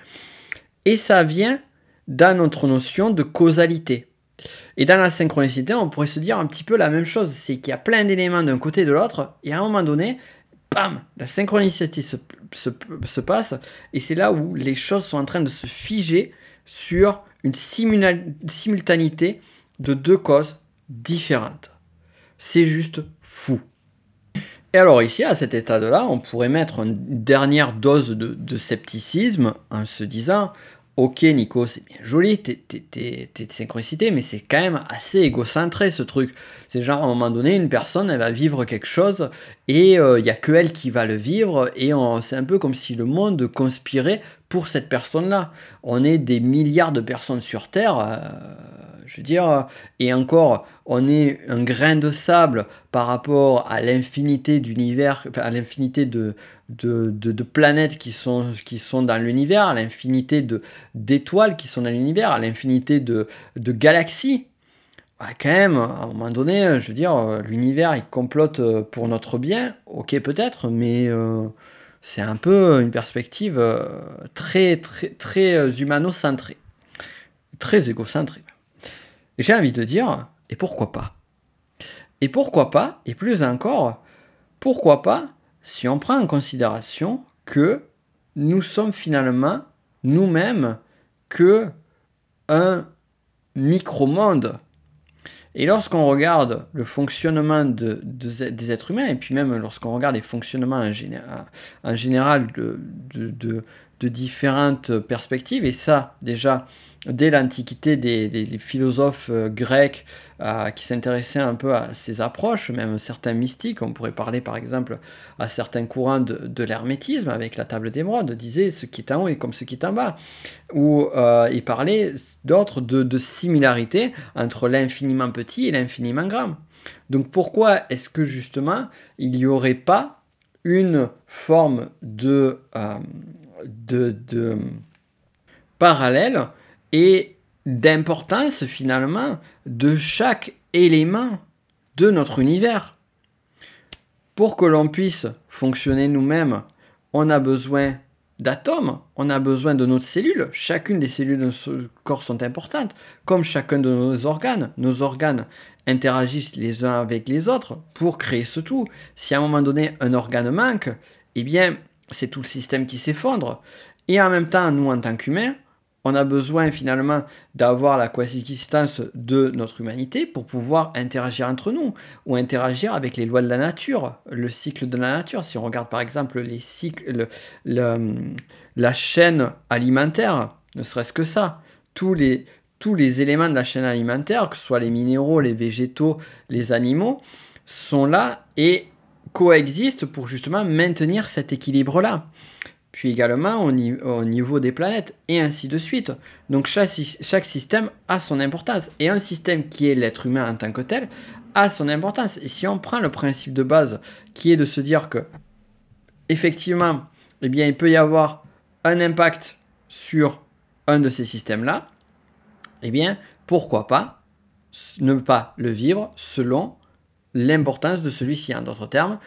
S1: Et ça vient dans notre notion de causalité. Et dans la synchronicité, on pourrait se dire un petit peu la même chose, c'est qu'il y a plein d'éléments d'un côté et de l'autre, et à un moment donné, bam, la synchronicité se, passe, et c'est là où les choses sont en train de se figer sur une simultanéité de deux causes différentes. C'est juste fou. Et alors ici, à cet état-là, on pourrait mettre une dernière dose de scepticisme en se disant, Ok Nico, c'est bien joli, t'es de synchronicité, mais c'est quand même assez égocentré ce truc. C'est genre à un moment donné, une personne, elle va vivre quelque chose et il euh, n'y a que elle qui va le vivre et c'est un peu comme si le monde conspirait pour cette personne-là. On est des milliards de personnes sur Terre. Euh, je veux dire, et encore, on est un grain de sable par rapport à l'infinité d'univers, à l'infinité de, de, planètes qui sont, qui sont dans l'univers, à l'infinité d'étoiles qui sont dans l'univers, à l'infinité de, galaxies. quand même, à un moment donné, je veux dire, l'univers il complote pour notre bien, ok peut-être, mais euh, c'est un peu une perspective euh, très, très, très euh, humano-centrée, très égocentrée j'ai envie de dire, et pourquoi pas? Et pourquoi pas, et plus encore, pourquoi pas si on prend en considération que nous sommes finalement nous-mêmes que un micro-monde. Et lorsqu'on regarde le fonctionnement de, des êtres humains, et puis même lorsqu'on regarde les fonctionnements en, général de différentes perspectives, et ça déjà dès l'Antiquité des, philosophes euh, grecs euh, qui s'intéressaient un peu à ces approches, même certains mystiques, on pourrait parler par exemple à certains courants de, l'hermétisme avec la table d'émeraude, disaient ce qui est en haut est comme ce qui est en bas, ou euh, ils parlaient d'autres de, de entre l'infiniment petit et l'infiniment grand. Donc pourquoi est-ce que justement il n'y aurait pas une forme de, de, de parallèle et d'importance finalement de chaque élément de notre univers. Pour que l'on puisse fonctionner nous-mêmes, on a besoin d'atomes, on a besoin de notre cellules. Chacune des cellules de notre corps sont importantes, comme chacun de nos organes. Nos organes interagissent les uns avec les autres pour créer ce tout. Si à un moment donné un organe manque, eh bien c'est tout le système qui s'effondre. Et en même temps, nous en tant qu'humains, on a besoin finalement d'avoir la coexistence de notre humanité pour pouvoir interagir entre nous ou interagir avec les lois de la nature, le cycle de la nature. Si on regarde par exemple les cycles, la chaîne alimentaire, ne serait-ce que ça, tous les, tous les éléments de la chaîne alimentaire, que ce soit les minéraux, les végétaux, les animaux, sont là et coexistent pour justement maintenir cet équilibre-là puis également au, niveau des planètes, et ainsi de suite. Donc chaque, système a son importance, et un système qui est l'être humain en tant que tel a son importance. Et si on prend le principe de base, qui est de se dire que, effectivement, eh bien, il peut y avoir un impact sur un de ces systèmes-là, eh bien, pourquoi pas ne pas le vivre selon l'importance de celui-ci. En d'autres termes,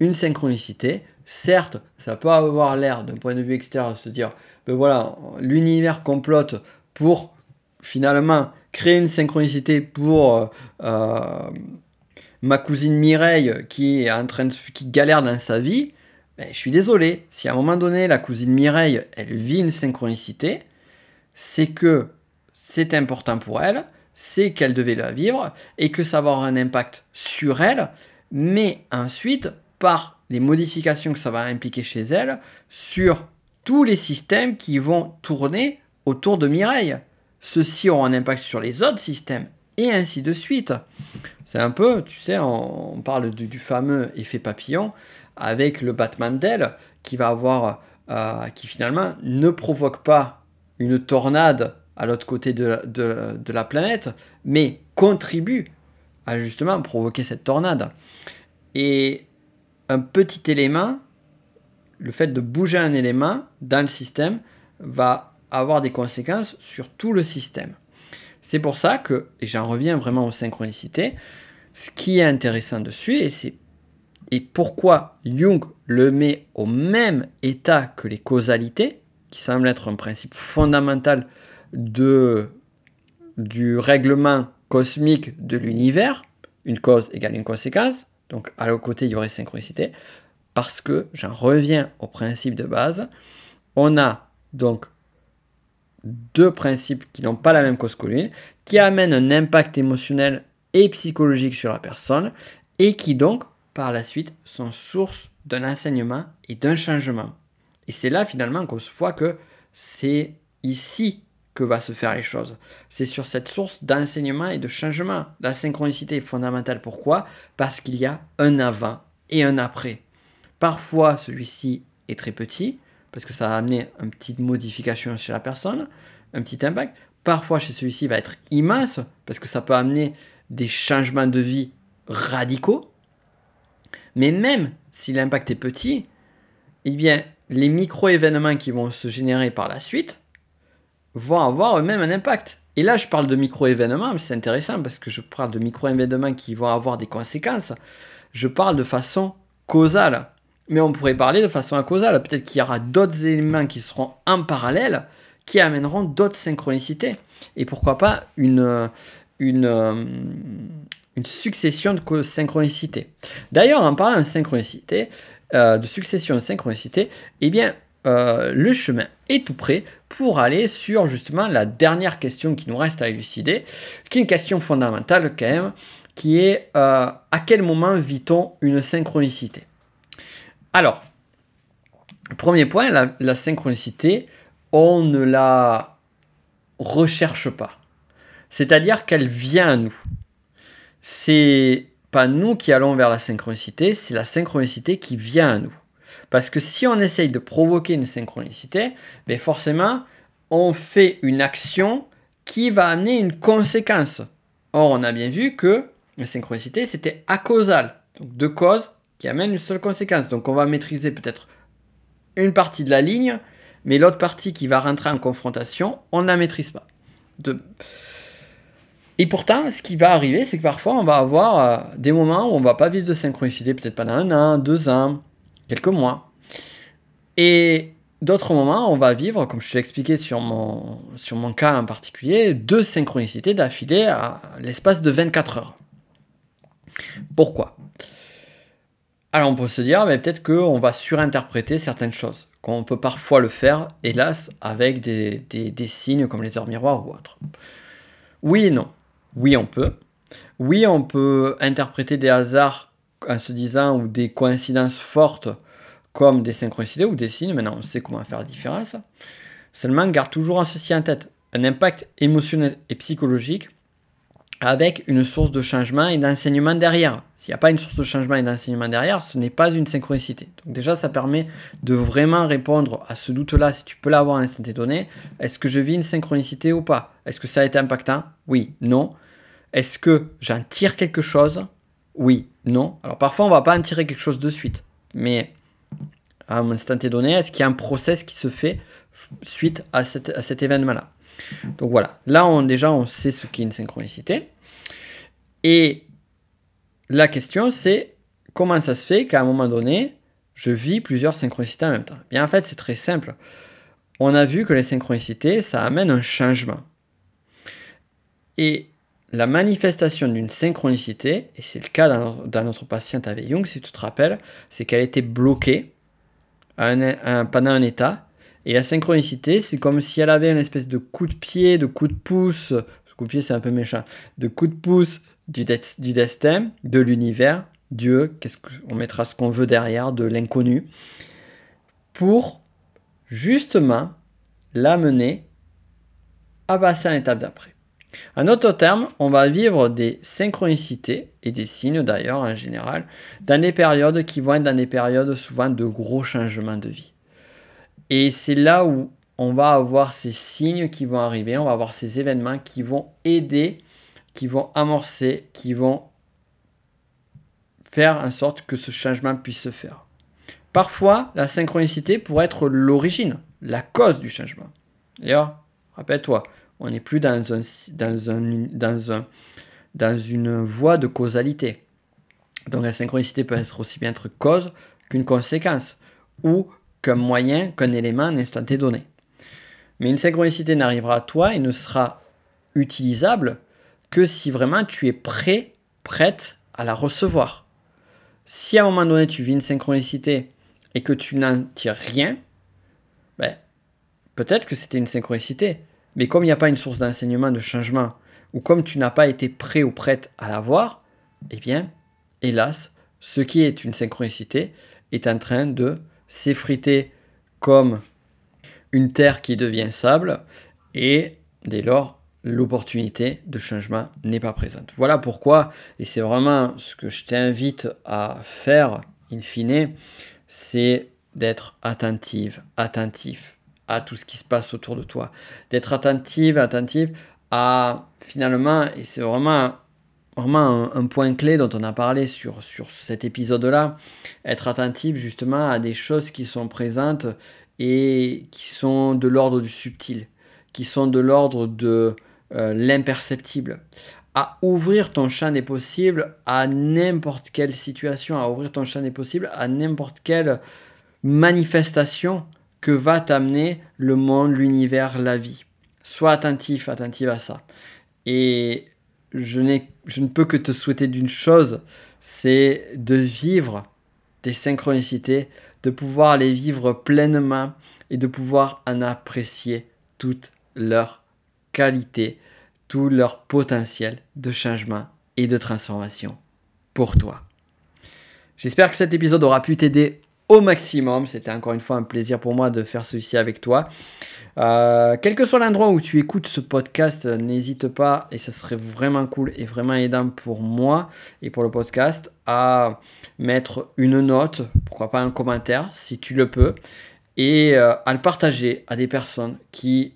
S1: une synchronicité, certes, ça peut avoir l'air d'un point de vue extérieur de se dire, ben voilà, l'univers complote pour finalement créer une synchronicité pour euh, euh, ma cousine Mireille qui est en train de, qui galère dans sa vie. Ben, je suis désolé, si à un moment donné la cousine Mireille elle vit une synchronicité, c'est que c'est important pour elle, c'est qu'elle devait la vivre et que ça va avoir un impact sur elle, mais ensuite par modifications que ça va impliquer chez elle sur tous les systèmes qui vont tourner autour de Mireille. Ceux-ci auront un impact sur les autres systèmes et ainsi de suite. C'est un peu, tu sais, on, parle du, fameux effet papillon avec le Batman d'elle qui va avoir, euh, qui finalement ne provoque pas une tornade à l'autre côté de, de, la planète, mais contribue à justement provoquer cette tornade. Et un petit élément, le fait de bouger un élément dans le système va avoir des conséquences sur tout le système. C'est pour ça que, et j'en reviens vraiment aux synchronicités, ce qui est intéressant dessus, et c'est et pourquoi Jung le met au même état que les causalités, qui semble être un principe fondamental du règlement cosmique de l'univers, une cause égale une conséquence, donc à l'autre côté il y aurait synchronicité, parce que j'en reviens au principe de base, on a donc deux principes qui n'ont pas la même cause commune, qui amènent un impact émotionnel et psychologique sur la personne, et qui donc, par la suite, sont source d'un enseignement et d'un changement. Et c'est là finalement qu'on se voit que c'est ici que va se faire les choses. C'est sur cette source d'enseignement et de changement. La synchronicité est fondamentale. Pourquoi? Parce qu'il y a un avant et un après. Parfois, celui-ci est très petit, parce que ça va amener une petite modification chez la personne, un petit impact. Parfois, chez celui-ci, va être immense, parce que ça peut amener des changements de vie radicaux. Mais même si l'impact est petit, eh bien, les micro-événements qui vont se générer par la suite vont avoir eux-mêmes un impact. Et là, je parle de micro-événements, mais c'est intéressant parce que je parle de micro-événements qui vont avoir des conséquences. Je parle de façon causale. Mais on pourrait parler de façon causale. Peut-être qu'il y aura d'autres éléments qui seront en parallèle qui amèneront d'autres synchronicités. Et pourquoi pas une, une, une succession de synchronicités. D'ailleurs, en parlant de synchronicité, euh, de succession de synchronicité, eh bien, euh, le chemin est tout prêt pour aller sur justement la dernière question qui nous reste à élucider, qui est une question fondamentale quand même, qui est euh, à quel moment vit-on une synchronicité? Alors, premier point, la, synchronicité, on ne la recherche pas. C'est-à-dire qu'elle vient à nous. C'est pas nous qui allons vers la synchronicité, c'est la synchronicité qui vient à nous. Parce que si on essaye de provoquer une synchronicité, ben forcément, on fait une action qui va amener une conséquence. Or, on a bien vu que la synchronicité, c'était acausal. Donc deux causes qui amènent une seule conséquence. Donc on va maîtriser peut-être une partie de la ligne, mais l'autre partie qui va rentrer en confrontation, on ne la maîtrise pas. Et pourtant, ce qui va arriver, c'est que parfois, on va avoir euh, des moments où on va pas vivre de synchronicité, peut-être pendant un an, deux ans, quelques mois. Et d'autres moments, on va vivre, comme je te l'ai expliqué sur mon, cas en particulier, deux synchronicités d'affilée à l'espace de 24 heures. Pourquoi? Alors on peut se dire, mais peut-être qu'on va surinterpréter certaines choses, qu'on peut parfois le faire, hélas, avec des, des signes comme les heures miroirs ou autres. Oui et non. Oui, on peut. Oui, on peut interpréter des hasards en se disant ou des coïncidences fortes comme des synchronicités ou des signes. Maintenant, on sait comment faire la différence. Seulement, garde toujours ceci en tête. Un impact émotionnel et psychologique avec une source de changement et d'enseignement derrière. S'il n'y a pas une source de changement et d'enseignement derrière, ce n'est pas une synchronicité. Donc déjà, ça permet de vraiment répondre à ce doute-là, si tu peux l'avoir à l'instant donné. Est-ce que je vis une synchronicité ou pas? Est-ce que ça a été impactant? Oui, non. Est-ce que j'en tire quelque chose? Oui, non. Alors parfois, on va pas en tirer quelque chose de suite. Mais à un instant donné, est-ce qu'il y a un process qui se fait suite à, cet événement-là? Donc voilà, là on, déjà on sait ce qu'est une synchronicité. Et la question c'est comment ça se fait qu'à un moment donné, je vis plusieurs synchronicités en même temps? Bien en fait, c'est très simple. On a vu que les synchronicités, ça amène un changement. Et la manifestation d'une synchronicité, et c'est le cas dans, notre patiente avec Jung, si tu te rappelles, c'est qu'elle était bloquée pendant un état. Et la synchronicité, c'est comme si elle avait une espèce de coup de pied, de coup de pouce, coup de pied c'est un peu méchant, de coup de pouce du, destin, de l'univers, Dieu, qu'est-ce qu'on mettra ce qu'on veut derrière, de l'inconnu, pour justement l'amener à passer à l'étape d'après. En autre terme, on va vivre des synchronicités et des signes d'ailleurs en général dans des périodes qui vont être dans des périodes souvent de gros changements de vie. Et c'est là où on va avoir ces signes qui vont arriver, on va avoir ces événements qui vont aider, qui vont amorcer, qui vont faire en sorte que ce changement puisse se faire. Parfois, la synchronicité pourrait être l'origine, la cause du changement. D'ailleurs, rappelle-toi, on n'est plus dans, un, dans, un, dans, un, dans une voie de causalité. Donc la synchronicité peut être aussi bien être cause qu'une conséquence, ou qu'un moyen, qu'un élément, un instant donné. Mais une synchronicité n'arrivera à toi et ne sera utilisable que si vraiment tu es prêt, prête à la recevoir. Si à un moment donné tu vis une synchronicité et que tu n'en tires rien, ben, peut-être que c'était une synchronicité. Mais comme il n'y a pas une source d'enseignement, de changement, ou comme tu n'as pas été prêt ou prête à la voir, eh bien, hélas, ce qui est une synchronicité est en train de s'effriter comme une terre qui devient sable, et dès lors, l'opportunité de changement n'est pas présente. Voilà pourquoi, et c'est vraiment ce que je t'invite à faire, in fine, c'est d'être attentive, attentif à tout ce qui se passe autour de toi, d'être attentive, attentive à finalement, et c'est vraiment vraiment un, point clé dont on a parlé sur, sur cet épisode-là, être attentif justement à des choses qui sont présentes et qui sont de l'ordre du subtil, qui sont de l'ordre de euh, l'imperceptible, à ouvrir ton champ des possibles à n'importe quelle situation, à ouvrir ton champ des possibles à n'importe quelle manifestation que va t'amener le monde, l'univers, la vie. Sois attentif, attentive à ça. Et je, je ne peux que te souhaiter d'une chose, c'est de vivre des synchronicités, de pouvoir les vivre pleinement et de pouvoir en apprécier toute leur qualité, tout leur potentiel de changement et de transformation pour toi. J'espère que cet épisode aura pu t'aider au maximum. C'était encore une fois un plaisir pour moi de faire ceci avec toi. Euh, quel que soit l'endroit où tu écoutes ce podcast, n'hésite pas, et ce serait vraiment cool et vraiment aidant pour moi et pour le podcast, à mettre une note, pourquoi pas un commentaire si tu le peux, et euh, à le partager à des personnes qui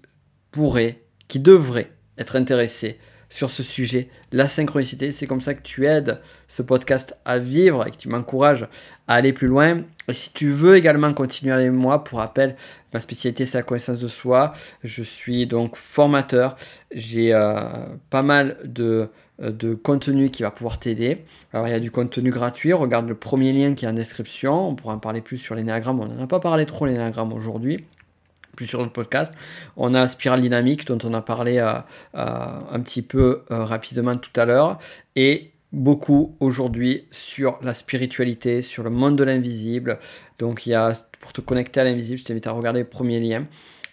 S1: pourraient, qui devraient être intéressées sur ce sujet, la synchronicité. C'est comme ça que tu aides ce podcast à vivre et que tu m'encourages à aller plus loin. Et si tu veux également continuer avec moi, pour rappel, ma spécialité c'est la connaissance de soi. Je suis donc formateur. J'ai euh, pas mal de, euh, de contenu qui va pouvoir t'aider. Alors il y a du contenu gratuit. Regarde le premier lien qui est en description. On pourra en parler plus sur l'énéagramme. On n'en a pas parlé trop l'énéagramme aujourd'hui sur le podcast. On a Spirale Dynamique dont on a parlé euh, un petit peu rapidement tout à l'heure. Et beaucoup aujourd'hui sur la spiritualité, sur le monde de l'invisible. Donc il y a, pour te connecter à l'invisible, je t'invite à regarder le premier lien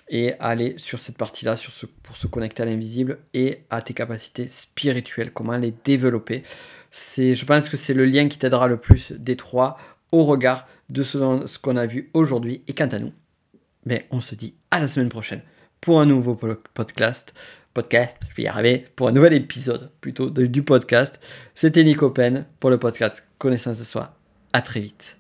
S1: et aller sur cette partie-là pour se connecter à l'invisible et à tes capacités spirituelles, comment les développer. Je pense que c'est le lien qui t'aidera le plus des trois au regard de ce qu'on a vu aujourd'hui. Et quant à nous, mais on se dit à la semaine prochaine pour un nouveau podcast podcast, je vais y arriver, pour un nouvel épisode plutôt du podcast. C'était Nico Pen pour le podcast Connaissance de soi. À très vite.